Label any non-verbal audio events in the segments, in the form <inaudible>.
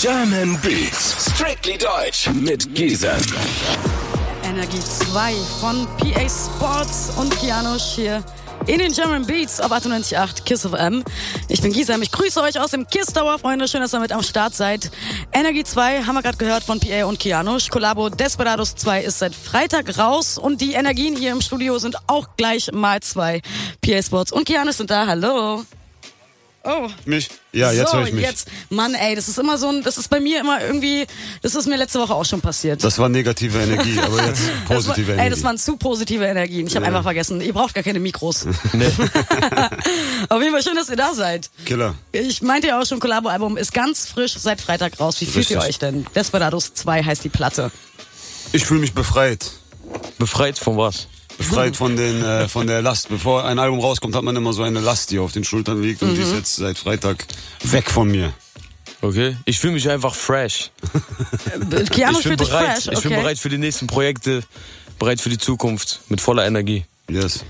German Beats, strictly deutsch mit Giesen. Energie 2 von PA Sports und Kianosch hier in den German Beats auf 98.8 Kiss of M. Ich bin Gisem, ich grüße euch aus dem Kiss Tower, Freunde. Schön, dass ihr mit am Start seid. Energie 2 haben wir gerade gehört von PA und Kianosch. Collabo Desperados 2 ist seit Freitag raus und die Energien hier im Studio sind auch gleich mal zwei. PA Sports und Kianosch sind da. Hallo. Oh. Mich? Ja, jetzt so, höre ich mich. jetzt, Mann, ey, das ist immer so ein, das ist bei mir immer irgendwie, das ist mir letzte Woche auch schon passiert. Das war negative Energie, <laughs> aber jetzt Das war, positive ey, Energie. das waren zu positive Energien. Ich habe Ja. einfach vergessen, ihr braucht gar keine Mikros. <laughs> nee. <laughs> Auf jeden Fall schön, dass ihr da seid. Killer. Ich meinte ja auch schon, Collabo-Album ist ganz frisch seit Freitag raus. Wie fühlt ihr euch denn? Desperados 2 heißt die Platte. Ich fühle mich befreit. Befreit von was? Befreit von, den, äh, von der Last. Bevor ein Album rauskommt, hat man immer so eine Last, die auf den Schultern liegt und die Mhm. ist jetzt seit Freitag weg von mir. Okay. Ich fühle mich einfach fresh. Äh, Keanu ich bin fühlt dich bereit. fresh, okay. Ich bin bereit für die nächsten Projekte, bereit für die Zukunft, mit voller Energie. Yes.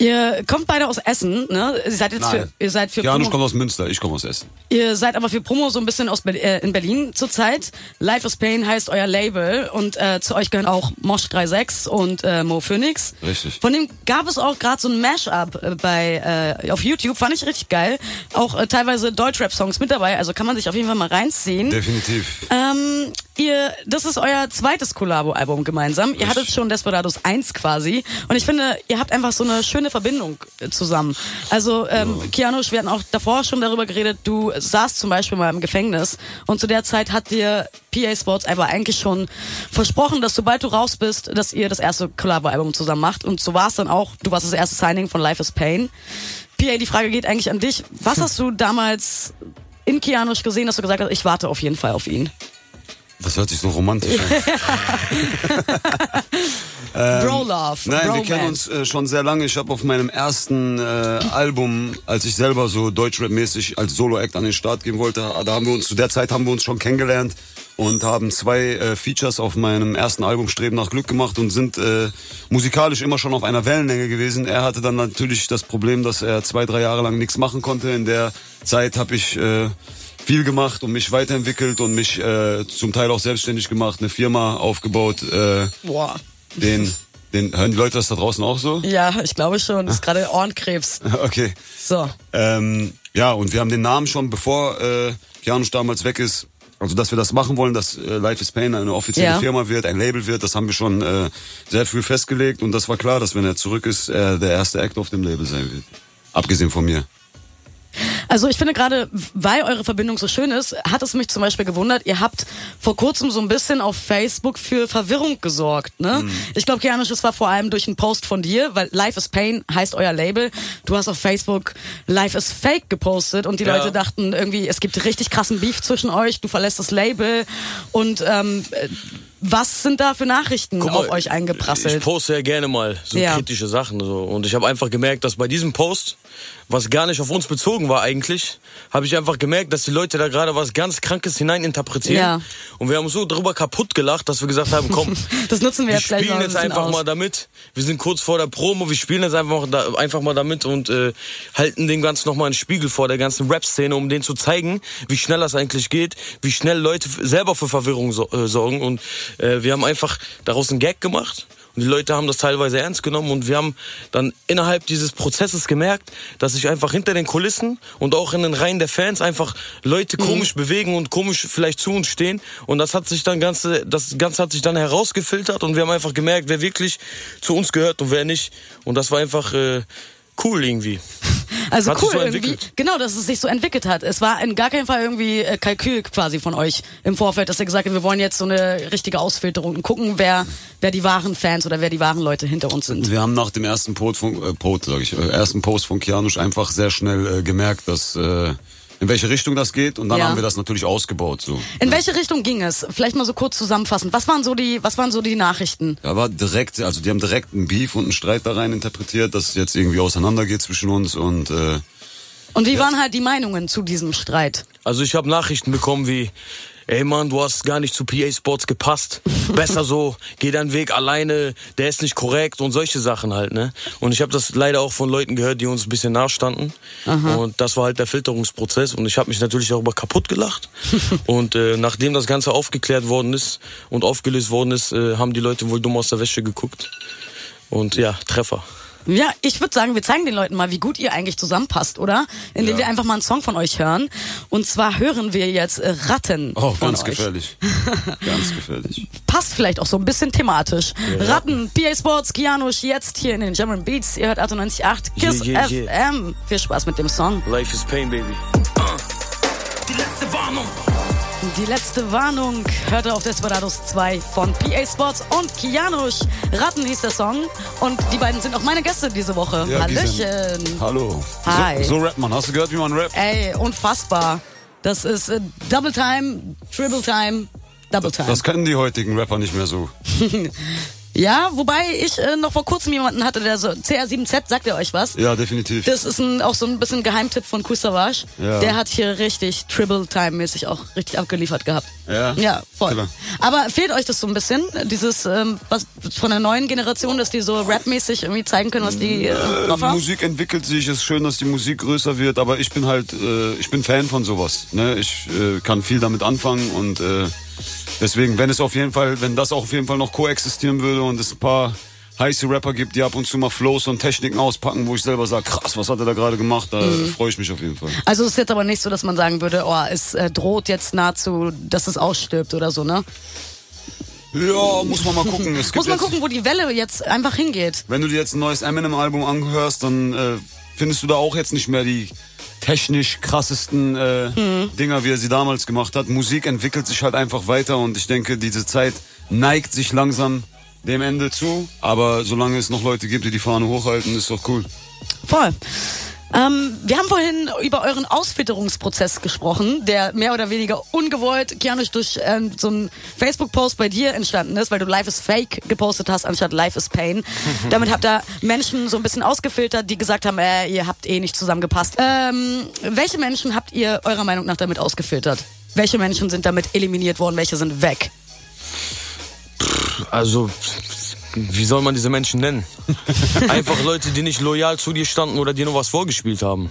Ihr kommt beide aus Essen, ne? Ihr seid jetzt für, Nein. ihr seid für Janusz Promo, kommt aus Münster, ich komme aus Essen. ihr seid aber für Promo so ein bisschen aus Ber äh, in Berlin zurzeit. Life is Pain heißt euer Label und äh, zu euch gehören auch Mosh 36 und äh, Mo Phoenix. Richtig. Von dem gab es auch gerade so ein Mashup äh, bei äh, auf YouTube, fand ich richtig geil. Auch äh, teilweise Deutschrap-Songs mit dabei, also kann man sich auf jeden Fall mal reinziehen. Definitiv. Ähm, ihr, das ist euer zweites Collabo-Album gemeinsam. Ihr hattet schon Desperados 1 quasi. Und ich finde, ihr habt einfach so eine schöne Verbindung äh, zusammen. Also, ähm, Kianosch, wir hatten auch davor schon darüber geredet, du saßt zum Beispiel mal im Gefängnis. Und zu der Zeit hat dir PA Sports aber eigentlich schon versprochen, dass sobald du raus bist, dass ihr das erste Collabo-Album zusammen macht. Und so war es dann auch. Du warst das erste Signing von Life is Pain. PA, die Frage geht eigentlich an dich. Was <laughs> hast du damals in Kianosch gesehen, dass du gesagt hast, ich warte auf jeden Fall auf ihn? Das hört sich so romantisch an. <laughs> Bro Love. Ähm, Nein, wir Bromance. kennen uns äh, schon sehr lange. Ich habe auf meinem ersten äh, Album, als ich selber so Deutschrap-mäßig als Solo-Act an den Start gehen wollte, da haben wir uns zu der Zeit haben wir uns schon kennengelernt und haben zwei äh, Features auf meinem ersten Album Streben nach Glück gemacht und sind äh, musikalisch immer schon auf einer Wellenlänge gewesen. Er hatte dann natürlich das Problem, dass er zwei, drei Jahre lang nichts machen konnte. In der Zeit habe ich äh, viel gemacht und mich weiterentwickelt und mich äh, zum Teil auch selbstständig gemacht, eine Firma aufgebaut. Äh, Boah. den, den, hören die Leute das da draußen auch so? Ja, ich glaube schon. Das ist gerade Ohrenkrebs. <laughs> Okay. So. Ähm, ja, und wir haben den Namen schon, bevor äh, Janusz damals weg ist, also dass wir das machen wollen, dass äh, Life is Pain eine offizielle Ja. Firma wird, ein Label wird, das haben wir schon äh, sehr früh festgelegt und das war klar, dass wenn er zurück ist, er der erste Act auf dem Label sein wird. Abgesehen von mir. Also ich finde gerade, weil eure Verbindung so schön ist, hat es mich zum Beispiel gewundert, ihr habt vor kurzem so ein bisschen auf Facebook für Verwirrung gesorgt. Ne? Mhm. Ich glaube, Kianosch, das war vor allem durch einen Post von dir, weil Life is Pain heißt euer Label. Du hast auf Facebook Life is Fake gepostet und die Ja. Leute dachten irgendwie, es gibt richtig krassen Beef zwischen euch, du verlässt das Label und ähm, äh, was sind da für Nachrichten mal, auf euch eingeprasselt? Ich poste ja gerne mal so Ja. kritische Sachen. So. Und ich habe einfach gemerkt, dass bei diesem Post, was gar nicht auf uns bezogen war eigentlich, habe ich einfach gemerkt, dass die Leute da gerade was ganz Krankes hineininterpretieren. Ja. Und wir haben so darüber kaputt gelacht, dass wir gesagt haben, komm, <laughs> Das nutzen wir wir spielen ein jetzt bisschen einfach aus. mal damit. Wir sind kurz vor der Promo, wir spielen jetzt einfach, mal da, einfach mal damit und äh, halten dem Ganzen nochmal einen Spiegel vor der ganzen Rap-Szene, um denen zu zeigen, wie schnell das eigentlich geht, wie schnell Leute selber für Verwirrung so, äh, sorgen. Und äh, wir haben einfach daraus einen Gag gemacht. Und die Leute haben das teilweise ernst genommen und wir haben dann innerhalb dieses Prozesses gemerkt, dass sich einfach hinter den Kulissen und auch in den Reihen der Fans einfach Leute komisch bewegen und komisch vielleicht zu uns stehen. Und das hat sich dann ganze, das Ganze hat sich dann herausgefiltert und wir haben einfach gemerkt, wer wirklich zu uns gehört und wer nicht. Und das war einfach äh, cool irgendwie. Also Hat sich cool, so irgendwie. Genau, dass es sich so entwickelt hat. Es war in gar keinem Fall irgendwie äh, Kalkül quasi von euch im Vorfeld, dass ihr gesagt habt, wir wollen jetzt so eine richtige Ausfilterung und gucken, wer, wer die wahren Fans oder wer die wahren Leute hinter uns sind. Wir haben nach dem ersten Post von, äh, Post, sag ich, äh, ersten Post von Kianusz einfach sehr schnell äh, gemerkt, dass äh, in welche Richtung das geht und dann Ja. haben wir das natürlich ausgebaut. So. In welche Richtung ging es? Vielleicht mal so kurz zusammenfassend. Was waren so die, was waren so die Nachrichten? Da war direkt, also die haben direkt einen Beef und einen Streit da rein interpretiert, dass es jetzt irgendwie auseinandergeht zwischen uns und äh, Und wie waren halt die Meinungen zu diesem Streit? Also ich habe Nachrichten bekommen wie, ey Mann, du hast gar nicht zu PA Sports gepasst. <laughs> Besser so, geh deinen Weg alleine, der ist nicht korrekt und solche Sachen halt, ne? Und ich habe das leider auch von Leuten gehört, die uns ein bisschen nachstanden. Und das war halt der Filterungsprozess und ich habe mich natürlich darüber kaputt gelacht. <laughs> und äh, nachdem das Ganze aufgeklärt worden ist und aufgelöst worden ist, äh, haben die Leute wohl dumm aus der Wäsche geguckt. Und ja, Treffer. Ja, ich würde sagen, wir zeigen den Leuten mal, wie gut ihr eigentlich zusammenpasst, oder? Indem Ja. wir einfach mal einen Song von euch hören. Und zwar hören wir jetzt Ratten. Oh, von ganz euch. gefährlich. <laughs> ganz gefährlich. Passt vielleicht auch so ein bisschen thematisch. Ratten, PA Sports, Kianusch, jetzt hier in den German Beats. Ihr hört 98.8 KISS Yeah, yeah, yeah. FM. Viel Spaß mit dem Song. Life is pain, baby. Die letzte Warnung. Die letzte Warnung hörte auf Desperados 2 von PA Sports und Kianusch. Ratten hieß der Song. Und die beiden sind auch meine Gäste diese Woche. Ja, die Hallöchen. Hallo. Hi. So, so rappt man. Hast du gehört, wie man rappt? Ey, unfassbar. Das ist äh, Double Time, Triple Time, Double Time. Das können die heutigen Rapper nicht mehr so. <laughs> ja, wobei ich äh, noch vor kurzem jemanden hatte, der so CR7Z, sagt ihr euch was? Ja, definitiv. Das ist ein, auch so ein bisschen Geheimtipp von Kool Savage. Ja. Der hat hier richtig Triple Time mäßig auch richtig abgeliefert gehabt. Ja? Ja, voll. Killer. Aber fehlt euch das so ein bisschen, dieses ähm, was von der neuen Generation, dass die so rapmäßig irgendwie zeigen können, was die äh, drauf Äh, haben? Musik entwickelt sich, es ist schön, dass die Musik größer wird, aber ich bin halt, äh, ich bin Fan von sowas. Ne? Ich äh, kann viel damit anfangen und äh, deswegen, wenn es auf jeden Fall, wenn das auch auf jeden Fall noch koexistieren würde und es ein paar heiße Rapper gibt, die ab und zu mal Flows und Techniken auspacken, wo ich selber sage, krass, was hat er da gerade gemacht, da Mhm. freue ich mich auf jeden Fall. Also es ist jetzt aber nicht so, dass man sagen würde, oh, es äh, droht jetzt nahezu, dass es ausstirbt oder so, ne? Ja, muss man mal gucken. <laughs> Muss man jetzt, gucken, wo die Welle jetzt einfach hingeht. Wenn du dir jetzt ein neues Eminem-Album anhörst, dann äh, findest du da auch jetzt nicht mehr die technisch krassesten äh, Dinger, wie er sie damals gemacht hat. Musik entwickelt sich halt einfach weiter und ich denke, diese Zeit neigt sich langsam dem Ende zu. Aber solange es noch Leute gibt, die die Fahne hochhalten, ist doch cool. Voll. Ähm, wir haben vorhin über euren Ausfitterungsprozess gesprochen, der mehr oder weniger ungewollt, Kianusch, durch ähm, so einen Facebook-Post bei dir entstanden ist, weil du Life is Fake gepostet hast, anstatt Life is Pain. <laughs> Damit habt ihr Menschen so ein bisschen ausgefiltert, die gesagt haben, äh, ihr habt eh nicht zusammengepasst. Ähm, welche Menschen habt ihr eurer Meinung nach damit ausgefiltert? Welche Menschen sind damit eliminiert worden? Welche sind weg? Also, wie soll man diese Menschen nennen? <laughs> Einfach Leute, die nicht loyal zu dir standen oder dir nur was vorgespielt haben.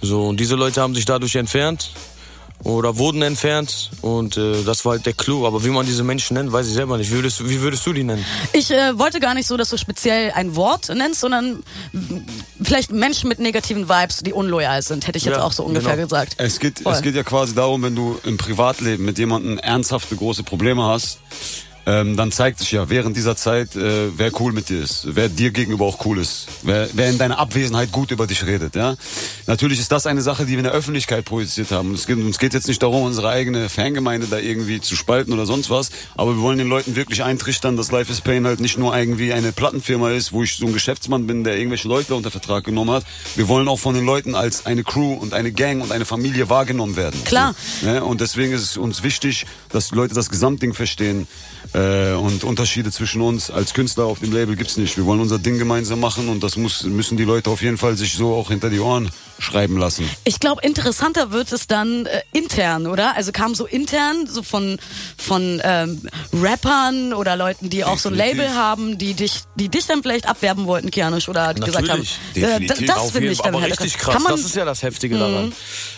So, und diese Leute haben sich dadurch entfernt oder wurden entfernt und äh, das war halt der Clou. Aber wie man diese Menschen nennt, weiß ich selber nicht. Wie würdest, du- wie würdest du die nennen? Ich äh, wollte gar nicht so, dass du speziell ein Wort nennst, sondern vielleicht Menschen mit negativen Vibes, die unloyal sind, hätte ich jetzt Ja, auch so ungefähr genau. gesagt. Es geht, Voll. es geht ja quasi darum, wenn du im Privatleben mit jemandem ernsthafte große Probleme hast, ähm, dann zeigt sich ja während dieser Zeit, äh, wer cool mit dir ist, wer dir gegenüber auch cool ist, wer, wer in deiner Abwesenheit gut über dich redet. Ja, natürlich ist das eine Sache, die wir in der Öffentlichkeit projiziert haben. Und es geht, uns geht jetzt nicht darum, unsere eigene Fangemeinde da irgendwie zu spalten oder sonst was, aber wir wollen den Leuten wirklich eintrichtern, dass Life is Pain halt nicht nur irgendwie eine Plattenfirma ist, wo ich so ein Geschäftsmann bin, der irgendwelche Leute unter Vertrag genommen hat. Wir wollen auch von den Leuten als eine Crew und eine Gang und eine Familie wahrgenommen werden. Klar. So, ne? Und deswegen ist es uns wichtig, dass die Leute das Gesamtding verstehen. Äh, und Unterschiede zwischen uns als Künstler auf dem Label gibt's nicht. Wir wollen unser Ding gemeinsam machen und das muss, müssen die Leute auf jeden Fall sich so auch hinter die Ohren schreiben lassen. Ich glaube, interessanter wird es dann äh, intern, oder? Also kam so intern, so von, von ähm, Rappern oder Leuten, die auch so ein Definitiv. Label haben, die dich, die dich dann vielleicht abwerben wollten, Kianusch, oder die gesagt haben, Natürlich. äh, Definitiv. das finde ich dann aber halt. richtig krass. Das ist ja das Heftige daran.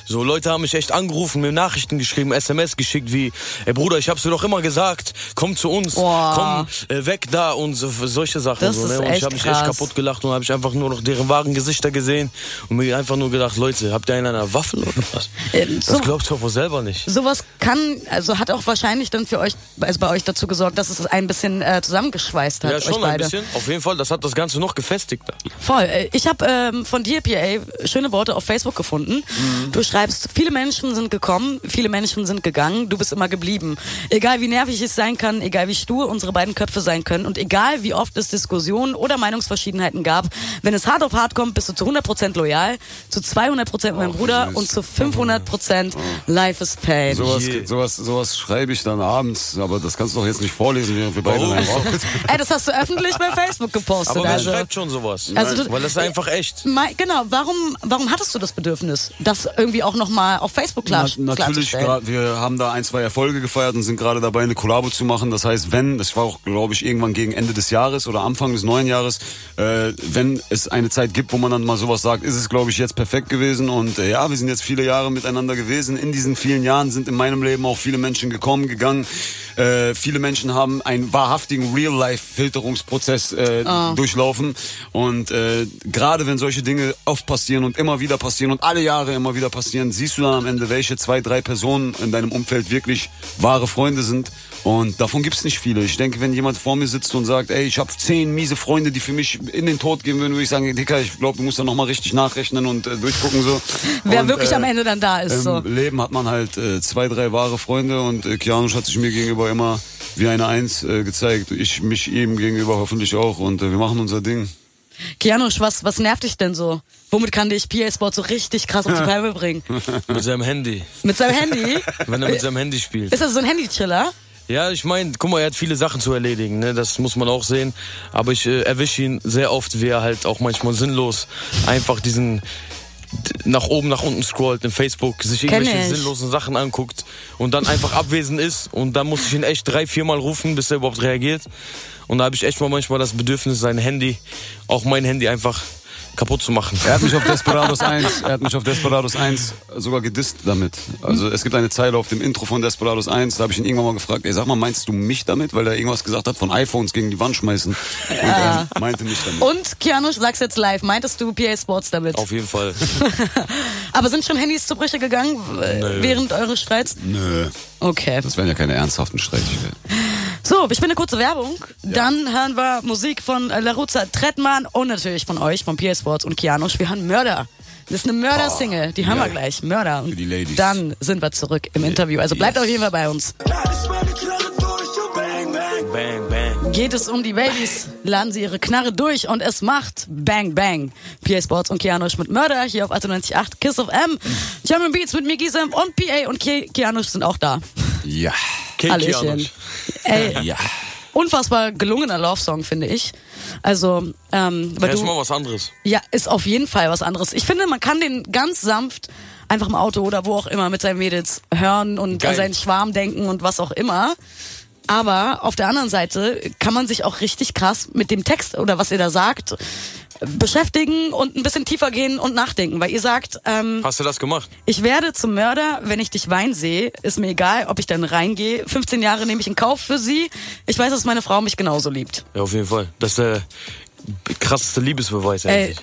So Leute haben mich echt angerufen, mir Nachrichten geschrieben, SMS geschickt wie, ey Bruder, ich hab's dir doch immer gesagt, komm zu uns, Boah. komm äh, weg da und so, solche Sachen. Das so, ne? Und ich habe mich krass. echt kaputt gelacht und habe ich einfach nur noch deren wahren Gesichter gesehen und mir einfach nur gedacht, Leute, habt ihr einen an einer Waffel oder was? <laughs> Äh, so- Das glaubt ihr wohl selber nicht. Sowas kann, also hat auch wahrscheinlich dann für euch, also bei euch dazu gesorgt, dass es ein bisschen äh, zusammengeschweißt hat, Ja, schon ein bisschen. Auf jeden Fall, das hat das Ganze noch gefestigt. Voll. Äh, Ich habe ähm, von dir, PA, schöne Worte auf Facebook gefunden. Mhm. Du schreibst, viele Menschen sind gekommen, viele Menschen sind gegangen, du bist immer geblieben. Egal wie nervig es sein kann, egal wie stur unsere beiden Köpfe sein können und egal wie oft es Diskussionen oder Meinungsverschiedenheiten gab, wenn es hart auf hart kommt, bist du zu 100% loyal. Zu 200% mein Bruder süß. und zu 500% Life is Pain. Sowas, sowas, sowas schreibe ich dann abends, aber das kannst du doch jetzt nicht vorlesen, während wir beide Warum? in einem Raum <laughs> Ey, das hast du öffentlich bei Facebook gepostet. Aber wer also. schreibt schon sowas? Also du- Weil das ist einfach echt. Genau, warum, warum hattest du das Bedürfnis, das irgendwie auch nochmal auf Facebook klar, Na, natürlich, grad, wir haben da ein, zwei Erfolge gefeiert und sind gerade dabei, eine Kollabo zu machen. Das heißt, wenn, das war auch, glaube ich, irgendwann gegen Ende des Jahres oder Anfang des neuen Jahres, äh, wenn es eine Zeit gibt, wo man dann mal sowas sagt, ist es, glaube ich, jetzt perfekt gewesen. Und äh, ja, wir sind jetzt viele Jahre miteinander gewesen. In diesen vielen Jahren sind in meinem Leben auch viele Menschen gekommen, gegangen. Äh, viele Menschen haben einen wahrhaftigen Real-Life-Filterungsprozess äh, durchlaufen. Und äh, gerade wenn solche Dinge oft passieren und immer wieder passieren und alle Jahre immer wieder passieren, siehst du dann am Ende, welche zwei, drei Personen in deinem Umfeld wirklich wahre Freunde sind. Und davon gibt's nicht viele. Ich denke, wenn jemand vor mir sitzt und sagt, ey, ich habe zehn miese Freunde, die für mich in den Tod gehen würden, würde ich sagen, Dicker, ich glaube, du musst da nochmal richtig nachrechnen und äh, durchgucken so. Wer und, wirklich äh, am Ende dann da ist. Im so. Leben hat man halt äh, zwei, drei wahre Freunde und äh, Kianusch hat sich mir gegenüber immer wie eine Eins äh, gezeigt. Ich mich ihm gegenüber hoffentlich auch und äh, wir machen unser Ding. Kianusch, was, was nervt dich denn so? Womit kann dich PA Sport so richtig krass auf die <laughs> Palme bringen? Mit seinem Handy. Mit seinem Handy? <laughs> Wenn er mit seinem Handy spielt. Ist das so ein Handy-Chiller? Ja, ich meine, guck mal, er hat viele Sachen zu erledigen, ne? das muss man auch sehen. Aber ich äh, erwische ihn sehr oft, wie er halt auch manchmal sinnlos einfach diesen nach oben, nach unten scrollt in Facebook, sich irgendwelche sinnlosen Sachen anguckt und dann einfach abwesend ist. Und dann muss ich ihn echt drei, viermal rufen, bis er überhaupt reagiert. Und da habe ich echt mal manchmal das Bedürfnis, sein Handy, auch mein Handy einfach kaputt zu machen. Er hat mich auf <laughs> Desperados 1, er hat mich auf Desperados 1 sogar gedisst damit. Also es gibt eine Zeile auf dem Intro von Desperados 1, da habe ich ihn irgendwann mal gefragt, ey, sag mal, meinst du mich damit? Weil er irgendwas gesagt hat von iPhones gegen die Wand schmeißen. Und er meinte mich damit. Und Kianusch, sag's jetzt live, meintest du PA Sports damit? Auf jeden Fall. <laughs> Aber sind schon Handys zu Brüche gegangen äh, während eures Streits? Nö, Okay. das wären ja keine ernsthaften Streitigkeiten. So, ich bin eine kurze Werbung. Dann hören wir Musik von äh, Laruzza Trettmann und natürlich von euch, von PA Sports und Kianusch. Wir hören Mörder. Das ist eine Mörder-Single, die hören wir gleich. Mörder. Und dann sind wir zurück im Interview. Also bleibt Yes. auf jeden Fall bei uns. Bang, bang. Geht es um die Babys, laden sie ihre Knarre durch und es macht Bang Bang. PA Sports und Kianusch mit Mörder hier auf 98.8 Kiss of M. German Beats mit Mir Gisem und PA und Ki Kianusch sind auch da. Ja. Janusz. Ey, Ja. Unfassbar gelungener Love-Song, finde ich. Also, ähm, weil ist du, mal was anderes. ja, ist auf jeden Fall was anderes. Ich finde, man kann den ganz sanft einfach im Auto oder wo auch immer mit seinen Mädels hören und Geil. an seinen Schwarm denken und was auch immer. Aber auf der anderen Seite kann man sich auch richtig krass mit dem Text oder was ihr da sagt beschäftigen und ein bisschen tiefer gehen und nachdenken, weil ihr sagt, ähm, Hast du das gemacht? ich werde zum Mörder, wenn ich dich weinen sehe. Ist mir egal, ob ich dann reingehe. 15 Jahre nehme ich in Kauf für sie. Ich weiß, dass meine Frau mich genauso liebt. Ja, auf jeden Fall. Das der krasseste Liebesbeweis Ey, eigentlich.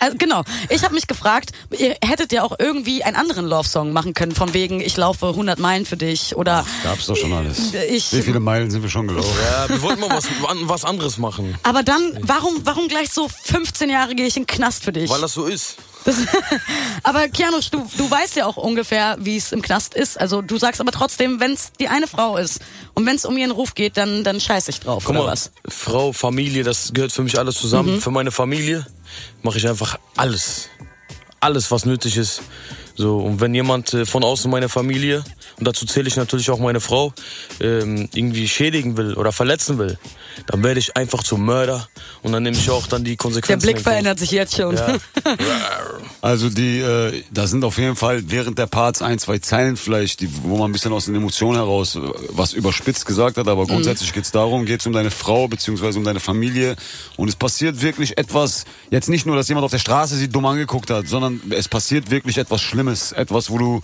äh, genau. Ich habe mich gefragt, ihr hättet ja auch irgendwie einen anderen Love-Song machen können, von wegen, ich laufe 100 Meilen für dich oder Gab's doch schon alles. ich. Wie viele Meilen sind wir schon gelaufen? Ja, wir wollten mal was, was anderes machen. Aber dann, warum, warum gleich so 15 Jahre gehe ich in den Knast für dich? Weil das so ist. <laughs> Aber Kianusch, du, du weißt ja auch ungefähr, wie es im Knast ist. Also du sagst aber trotzdem, wenn es die eine Frau ist und wenn es um ihren Ruf geht, dann, dann scheiß ich drauf, Guck oder mal, was? Frau, Familie, das gehört für mich alles zusammen. Mhm. Für meine Familie mache ich einfach alles. Alles, was nötig ist. So, und wenn jemand äh, von außen meine Familie, und dazu zähle ich natürlich auch meine Frau, ähm, irgendwie schädigen will oder verletzen will, dann werde ich einfach zum Mörder und dann nehme ich auch dann die Der Konsequenzen. Blick in Kauf. verändert sich jetzt schon. Ja. <laughs> Also die, äh, da sind auf jeden Fall während der Parts ein, zwei Zeilen vielleicht, die, wo man ein bisschen aus den Emotionen heraus äh, was überspitzt gesagt hat, aber grundsätzlich geht's darum, geht's um deine Frau beziehungsweise um deine Familie und es passiert wirklich etwas, jetzt nicht nur, dass jemand auf der Straße sie dumm angeguckt hat, sondern es passiert wirklich etwas Schlimmes, etwas, wo du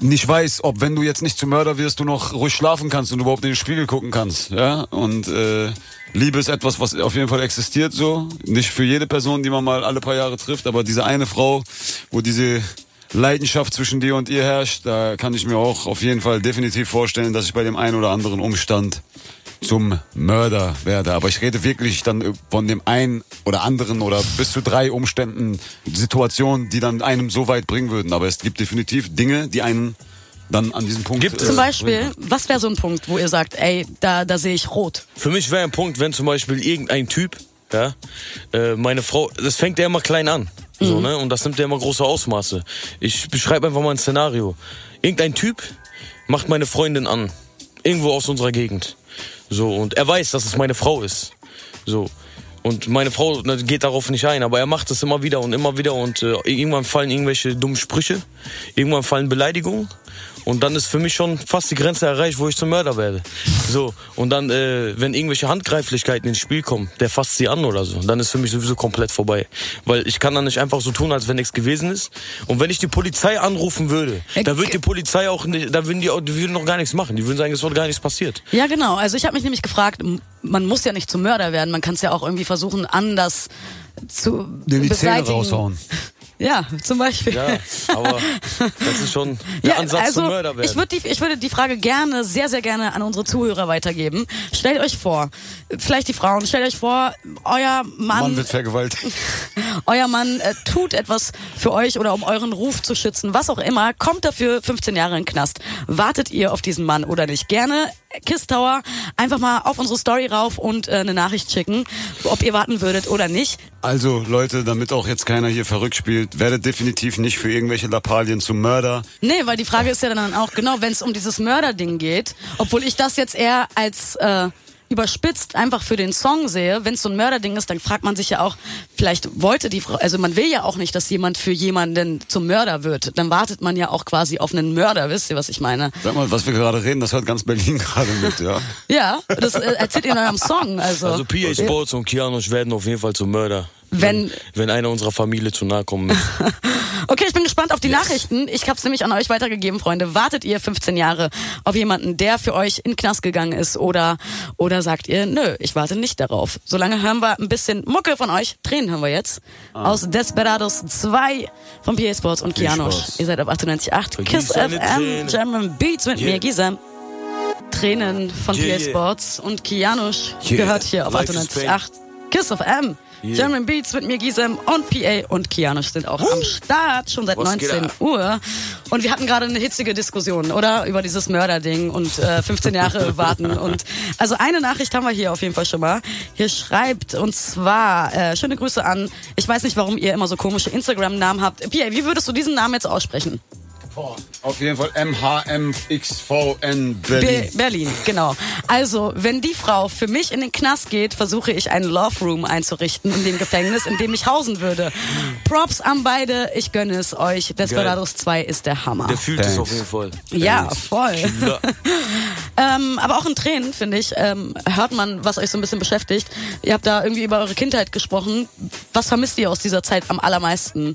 nicht weiß, ob wenn du jetzt nicht zum Mörder wirst, du noch ruhig schlafen kannst und überhaupt in den Spiegel gucken kannst. Ja? Und äh, Liebe ist etwas, was auf jeden Fall existiert so. Nicht für jede Person, die man mal alle paar Jahre trifft, aber diese eine Frau, wo diese Leidenschaft zwischen dir und ihr herrscht, da kann ich mir auch auf jeden Fall definitiv vorstellen, dass ich bei dem einen oder anderen Umstand zum Mörder werde. Aber ich rede wirklich dann von dem einen oder anderen oder bis zu drei Umständen, Situationen, die dann einem so weit bringen würden. Aber es gibt definitiv Dinge, die einen dann an diesem Punkt. Gibt es? Zum äh, Beispiel, was wäre so ein Punkt, wo ihr sagt, ey, da, da sehe ich rot? Für mich wäre ein Punkt, wenn zum Beispiel irgendein Typ, ja, äh, meine Frau, das fängt ja immer klein an. So, ne? Und das nimmt ja immer große Ausmaße. Ich beschreibe einfach mal ein Szenario. Irgendein Typ macht meine Freundin an. Irgendwo aus unserer Gegend. So, und er weiß, dass es meine Frau ist. So. Und meine Frau ne, geht darauf nicht ein, aber er macht es immer wieder und immer wieder und äh, irgendwann fallen irgendwelche dummen Sprüche, irgendwann fallen Beleidigungen und dann ist für mich schon fast die Grenze erreicht, wo ich zum Mörder werde. So und dann, äh, wenn irgendwelche Handgreiflichkeiten ins Spiel kommen, der fasst sie an oder so, dann ist für mich sowieso komplett vorbei, weil ich kann dann nicht einfach so tun, als wenn nichts gewesen ist. Und wenn ich die Polizei anrufen würde, da wird die Polizei auch, nicht, da würden die, auch, die würden noch gar nichts machen, die würden sagen, es wurde gar nichts passiert. Ja, genau. Also ich habe mich nämlich gefragt, man muss ja nicht zum Mörder werden, man kann es ja auch irgendwie versuchen, anders zu Den die Zähne beseitigen. raushauen. <laughs> Ja, zum Beispiel. Ja, aber das ist schon der <laughs> Ja, Ansatz also zum Mörder werden. ich würde die, ich würde die Frage gerne, sehr, sehr gerne an unsere Zuhörer weitergeben. Stellt euch vor, vielleicht die Frauen, stellt euch vor, euer Mann, Mann wird vergewaltigt. <laughs> euer Mann äh, tut etwas für euch oder um euren Ruf zu schützen, was auch immer, kommt dafür 15 Jahre in den Knast. Wartet ihr auf diesen Mann oder nicht? Gerne Kiss Tower einfach mal auf unsere Story rauf und äh, eine Nachricht schicken, ob ihr warten würdet oder nicht. Also Leute, damit auch jetzt keiner hier verrückt spielt, werdet definitiv nicht für irgendwelche Lappalien zum Mörder. Nee, weil die Frage ist ja dann auch, genau, wenn es um dieses Mörderding geht, obwohl ich das jetzt eher als äh, überspitzt einfach für den Song sehe, wenn es so ein Mörderding ist, dann fragt man sich ja auch, vielleicht wollte die Frau, also man will ja auch nicht, dass jemand für jemanden zum Mörder wird. Dann wartet man ja auch quasi auf einen Mörder, wisst ihr, was ich meine? Sag mal, was wir gerade reden, das hört ganz Berlin <laughs> gerade mit, ja. Ja, das äh, erzählt ihr in eurem Song. Also, Also PA Sports und Kianosch werden auf jeden Fall zum Mörder. Wenn- wenn einer unserer Familie zu nahe kommen möchte. <laughs> Okay, ich bin gespannt auf die Nachrichten. Ich habe es nämlich an euch weitergegeben, Freunde. Wartet ihr 15 Jahre auf jemanden, der für euch in den Knast gegangen ist oder oder sagt ihr, nö, ich warte nicht darauf. Solange hören wir ein bisschen Mucke von euch. Tränen hören wir jetzt. Aus Desperados 2 von PA Sports und Kianosch. Spaß. Ihr seid auf 98.8. Vergieß Kiss FM. German Beats mit Yeah. mir, Gisem. Tränen von Yeah, PA yeah. Sports und Kianosch Yeah. gehört hier auf Life is pain. 98.8. Kiss of M. Yeah. German Beats mit mir, Gisem und PA und Kianosch sind auch am Start, schon seit Was geht 19 ab? Uhr. Und wir hatten gerade eine hitzige Diskussion, oder? Über dieses Mörderding und äh, 15 Jahre <laughs> warten. Und also eine Nachricht haben wir hier auf jeden Fall schon mal. Hier schreibt und zwar, äh, schöne Grüße an, ich weiß nicht, warum ihr immer so komische Instagram-Namen habt. PA, wie würdest du diesen Namen jetzt aussprechen? Auf jeden Fall MHMXVN Be Berlin. Berlin, genau. Also, wenn die Frau für mich in den Knast geht, versuche ich einen Love Room einzurichten in dem Gefängnis, in dem ich hausen würde. Props an beide, ich gönne es euch. Desperados 2 ist der Hammer. Der fühlt es Thanks. auf jeden Fall. Ja, voll. <laughs> Ähm, aber auch in Tränen, finde ich, ähm, hört man, was euch so ein bisschen beschäftigt. Ihr habt da irgendwie über eure Kindheit gesprochen. Was vermisst ihr aus dieser Zeit am allermeisten?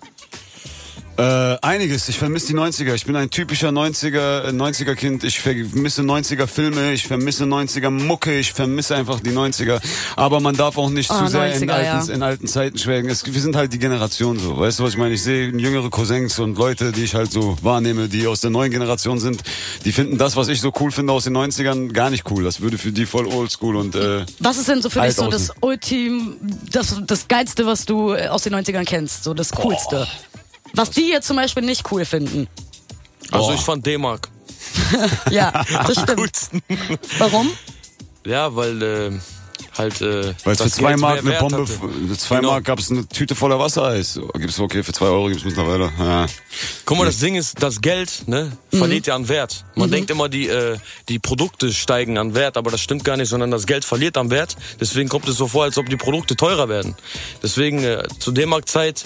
Äh, einiges. Ich vermisse die 90er. Ich bin ein typischer 90er, äh, 90er Kind. Ich vermisse 90er Filme, ich vermisse 90er Mucke, ich vermisse einfach die 90er. Aber man darf auch nicht Oh, zu sehr in, 90er, alten, ja. in alten Zeiten schwelgen. Es, wir sind halt die Generation so. Weißt du, was ich meine? Ich sehe jüngere Cousins und Leute, die ich halt so wahrnehme, die aus der neuen Generation sind. Die finden das, was ich so cool finde aus den 90ern, gar nicht cool. Das würde für die voll oldschool und äh, Was ist denn so für dich so außen. das Ultim, das, das Geilste, was du aus den 90ern kennst? So das Coolste? Was die jetzt zum Beispiel nicht cool finden. Also Boah. ich fand D-Mark. <laughs> Ja, <laughs> das stimmt. Warum? Ja, weil äh, halt. Äh, Weil es für zwei Geld Mark eine Bombe, hatte. für zwei Genau. Mark gab es eine Tüte voller Wassereis. So, Gibt's okay, für zwei Euro gibt's mittlerweile. Ja. Guck mal, das Ding ist, das Geld ne, verliert ja an Wert. Man denkt immer, die, äh, die Produkte steigen an Wert, aber das stimmt gar nicht, sondern das Geld verliert an Wert. Deswegen kommt es so vor, als ob die Produkte teurer werden. Deswegen, äh, zu D-Mark-Zeit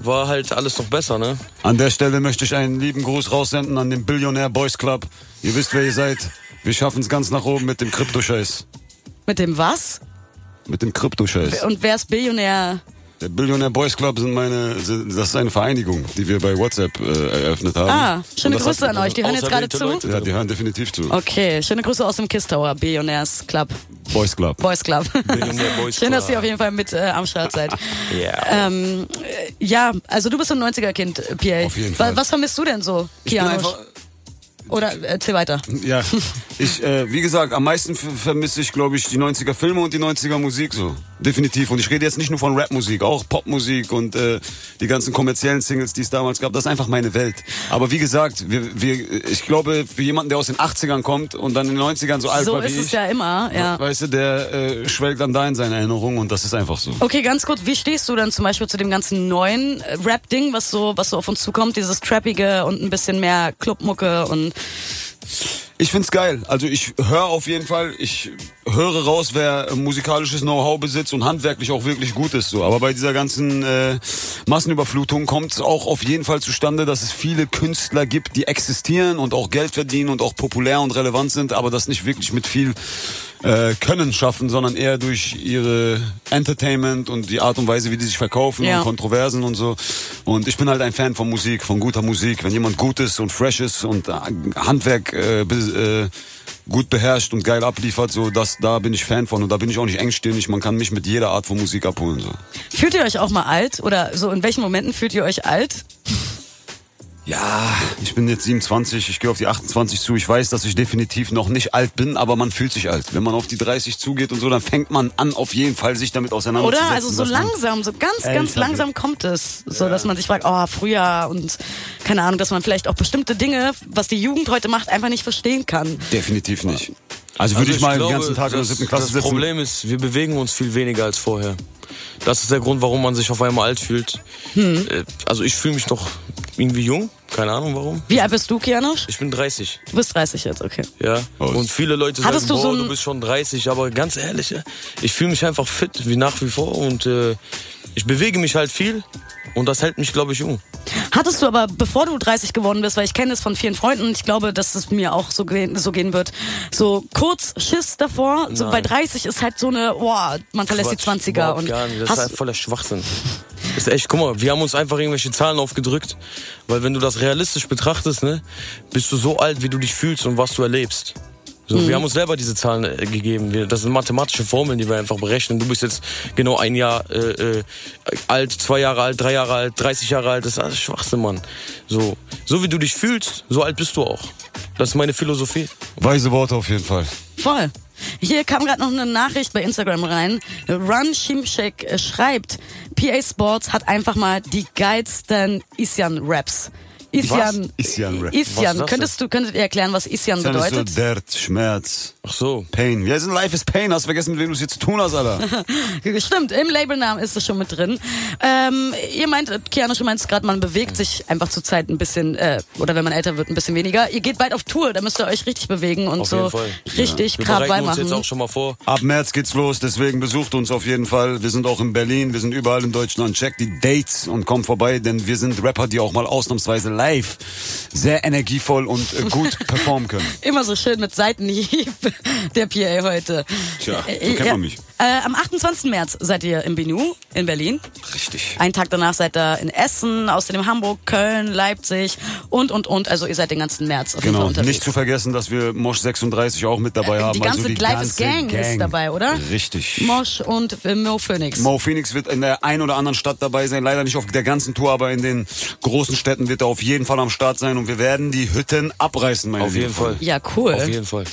war halt alles noch besser, ne? An der Stelle möchte ich einen lieben Gruß raussenden an den Billionär Boys Club. Ihr wisst, wer ihr seid. Wir schaffen es ganz nach oben mit dem Kryptoscheiß. Mit dem was? Mit dem Kryptoscheiß. Und wer ist Billionär? Der Billionär Boys Club sind meine, sind- das ist eine Vereinigung, die wir bei WhatsApp äh, eröffnet haben. Ah, schöne Grüße hat- an euch. Die hören jetzt gerade zu. Leute. Ja, die hören definitiv zu. Okay, schöne Grüße aus dem Kiss Tower, Billionärs Club, Boys Club. Boys Club. Billionär <laughs> Boys Schön, dass ihr auf jeden Fall mit äh, am Start seid. <laughs> Ja. Ähm, äh, ja, also du bist ein 90er-Kind, äh, PA. Auf jeden Fall. Was vermisst du denn so, Ich bin Kianosch? einfach, Oder erzähl weiter. Ja, ich, äh, wie gesagt, am meisten vermisse ich, glaube ich, die 90er Filme und die 90er Musik so. Definitiv. Und ich rede jetzt nicht nur von Rapmusik, auch Popmusik und äh, die ganzen kommerziellen Singles, die es damals gab. Das ist einfach meine Welt. Aber wie gesagt, wir, wir, ich glaube, für jemanden, der aus den 80ern kommt und dann in den 90ern so alt So war wie ist es ich, ja immer, ja. weißt du, der äh, schwelgt dann da in seine Erinnerung und das ist einfach so. Okay, ganz kurz, wie stehst du dann zum Beispiel zu dem ganzen neuen äh, Rap-Ding, was so, was so auf uns zukommt, dieses Trappige und ein bisschen mehr Clubmucke und Ich find's geil. Also ich höre auf jeden Fall, ich höre raus, wer musikalisches Know-how besitzt und handwerklich auch wirklich gut ist. So. Aber bei dieser ganzen äh, Massenüberflutung kommt es auch auf jeden Fall zustande, dass es viele Künstler gibt, die existieren und auch Geld verdienen und auch populär und relevant sind, aber das nicht wirklich mit viel äh, Können schaffen, sondern eher durch ihre Entertainment und die Art und Weise, wie die sich verkaufen Ja. und Kontroversen und so. Und ich bin halt ein Fan von Musik, von guter Musik. Wenn jemand gut ist und fresh ist und äh, Handwerk äh, äh, gut beherrscht und geil abliefert, so das, da bin ich Fan von und da bin ich auch nicht engstirnig. Man kann mich mit jeder Art von Musik abholen. So. fühlt ihr euch auch mal alt? Oder so in welchen Momenten fühlt ihr euch alt? Ja, ich bin jetzt 27, ich gehe auf die 28 zu. Ich weiß, dass ich definitiv noch nicht alt bin, aber man fühlt sich alt. Wenn man auf die 30 zugeht und so, dann fängt man an, auf jeden Fall sich damit auseinanderzusetzen. Oder? Also so langsam, so ganz, Älter ganz langsam kommt es. So, dass man sich fragt, oh, früher und keine Ahnung, dass man vielleicht auch bestimmte Dinge, was die Jugend heute macht, einfach nicht verstehen kann. Definitiv nicht. Also würde Also ich mal glaube, den ganzen Tag in der das, siebten Klasse Das sitzen. Problem ist, wir bewegen uns viel weniger als vorher. Das ist der Grund, warum man sich auf einmal alt fühlt. Hm. Äh, Also ich fühle mich noch irgendwie jung. Keine Ahnung warum. Wie alt bist du, Kianosch? Ich bin 30. Du bist 30 jetzt, okay. Ja. Oh. Und viele Leute Hattest sagen, du so boah, ein- du bist schon 30, aber ganz ehrlich, ja, ich fühle mich einfach fit, wie nach wie vor und äh, ich bewege mich halt viel und das hält mich, glaube ich, jung. Hattest du aber, bevor du 30 geworden bist, weil ich kenne es von vielen Freunden und ich glaube, dass es mir auch so gehen, so gehen wird, so kurz Schiss davor, so bei 30 ist halt so eine, boah, man verlässt die Quatsch, 20er überhaupt und gar nicht. Das ist halt voller Schwachsinn. Ist echt, guck mal, wir haben uns einfach irgendwelche Zahlen aufgedrückt, weil wenn du das realistisch betrachtest, ne, bist du so alt, wie du dich fühlst und was du erlebst. So, Mhm. Wir haben uns selber diese Zahlen äh, gegeben. Wir, das sind mathematische Formeln, die wir einfach berechnen. Du bist jetzt genau ein Jahr äh, äh, alt, zwei Jahre alt, drei Jahre alt, 30 Jahre alt. Das ist alles Schwachsinn, Mann. So, so wie du dich fühlst, so alt bist du auch. Das ist meine Philosophie. Weise Worte auf jeden Fall. voll. Hier kam gerade noch eine Nachricht bei Instagram rein. Run Shimshek äh, schreibt, PA Sports hat einfach mal die geilsten Isyan-Raps. Ist Isyan. das Könntest du, könntet ihr erklären, was ist bedeutet? so Dirt, Schmerz, Ach so. Pain. Ja, sind Life is Pain. Hast vergessen, mit wem du es hier zu tun hast, Alter. <laughs> Stimmt, im Labelnamen ist es schon mit drin. Ähm, ihr meint, Kiana, du meinst gerade, man bewegt sich einfach zur Zeit ein bisschen, äh, oder wenn man älter wird, ein bisschen weniger. Ihr geht bald auf Tour, da müsst ihr euch richtig bewegen und Auf so jeden Fall. richtig Wir Krawall bereiten uns jetzt auch schon mal vor. Ab März geht's los, deswegen besucht uns auf jeden Fall. Wir sind auch in Berlin, wir sind überall in Deutschland. Checkt die Dates und kommt vorbei, denn wir sind Rapper, die auch mal ausnahmsweise live sehr energievoll und äh, gut <laughs> performen können. Immer so schön mit Seitenhieb, der PA heute. Tja, so Äh, kennt man mich. Äh, am 28. März seid ihr im Binu in Berlin. Richtig. Einen Tag danach seid ihr in Essen, außerdem Hamburg, Köln, Leipzig und, und, und. Also ihr seid den ganzen März auf jeden Fall Genau, unterwegs. nicht zu vergessen, dass wir Mosch 36 auch mit dabei Äh, haben. die ganze also die ganze is Gang ist dabei, oder? Richtig. Mosch und äh, Mo Phoenix. Mo Phoenix wird in der einen oder anderen Stadt dabei sein. Leider nicht auf der ganzen Tour, aber in den großen Städten wird er auf jeden Fall am Start sein und wir werden die Hütten abreißen, meine Auf jeden Fall. ja, cool. Auf jeden Fall.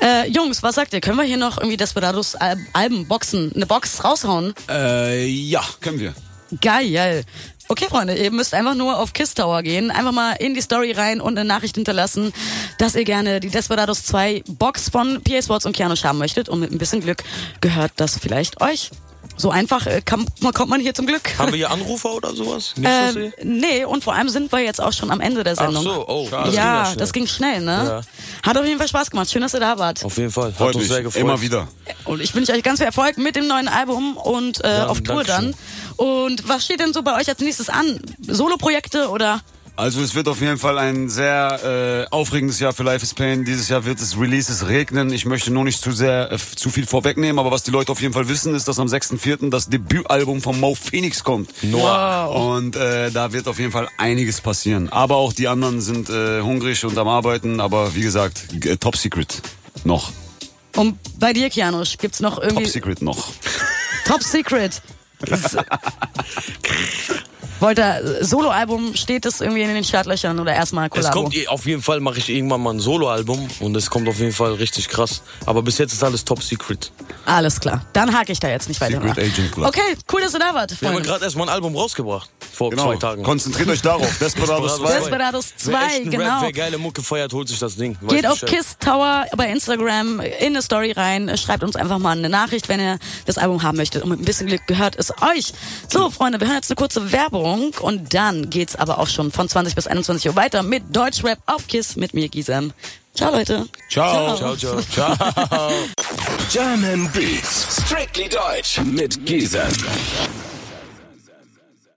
Äh, Jungs, was sagt ihr? Können wir hier noch irgendwie Desperados Al Alben boxen, eine Box raushauen? Äh, ja, können wir. Geil. Okay, Freunde, ihr müsst einfach nur auf Kiss Tower gehen, einfach mal in die Story rein und eine Nachricht hinterlassen, dass ihr gerne die Desperados 2 Box von PA Sports und Keanu haben möchtet und mit ein bisschen Glück gehört das vielleicht euch. So einfach äh, kann, kommt man hier zum Glück. Haben wir hier <laughs> Anrufer oder sowas? Ähm, hier? nee, und vor allem sind wir jetzt auch schon am Ende der Ach Sendung. so, oh. Das ging ja, schnell. das ging schnell, ne? Ja. Hat auf jeden Fall Spaß gemacht. Schön, dass ihr da wart. Auf jeden Fall. Hat Freut uns mich. sehr gefreut. Immer wieder. Und ich wünsche euch ganz viel Erfolg mit dem neuen Album und äh, Ja, auf Tour Dankeschön. dann. Und was steht denn so bei euch als nächstes an? Solo-Projekte oder? Also es wird auf jeden Fall ein sehr äh, aufregendes Jahr für Life is Pain. Dieses Jahr wird es Releases regnen. Ich möchte nur nicht zu sehr äh, zu viel vorwegnehmen, aber was die Leute auf jeden Fall wissen, ist, dass am 6.4. das Debütalbum von Mo Phoenix kommt. Wow. Und äh, da wird auf jeden Fall einiges passieren. Aber auch die anderen sind äh, hungrig und am Arbeiten. Aber wie gesagt, g- Top Secret noch. Und bei dir, Kianusch, gibt's noch irgendwie Top Secret noch. Top Secret? <laughs> Wolter, äh, Soloalbum, steht es irgendwie in den Startlöchern oder erstmal Es Kollabo? kommt, eh- auf jeden Fall mache ich irgendwann mal ein Soloalbum und es kommt auf jeden Fall richtig krass. Aber bis jetzt ist alles top secret. Alles klar. Dann hake ich da jetzt nicht weiter Secret nach. Agent Club. Okay, cool, dass du da wart, Wir haben gerade erstmal ein Album rausgebracht. Vor Genau. zwei Tagen. Konzentriert euch darauf. <laughs> Desperados 2. Desperados 2, wer echten genau. Rap, wer geile Mucke feiert, holt sich das Ding. Weiß Geht auf. Kiss Tower bei Instagram in eine Story rein, schreibt uns einfach mal eine Nachricht, wenn ihr das Album haben möchtet. Und mit ein bisschen Glück gehört es euch. So, Freunde, wir hören jetzt eine kurze Werbung und dann geht's aber auch schon von 20 bis 21 Uhr weiter mit Deutschrap auf Kiss mit mir, Gisem. Ciao, Leute. Ciao. Ciao, ciao. <laughs> Ciao. German Beats. Strictly Deutsch mit Giesen.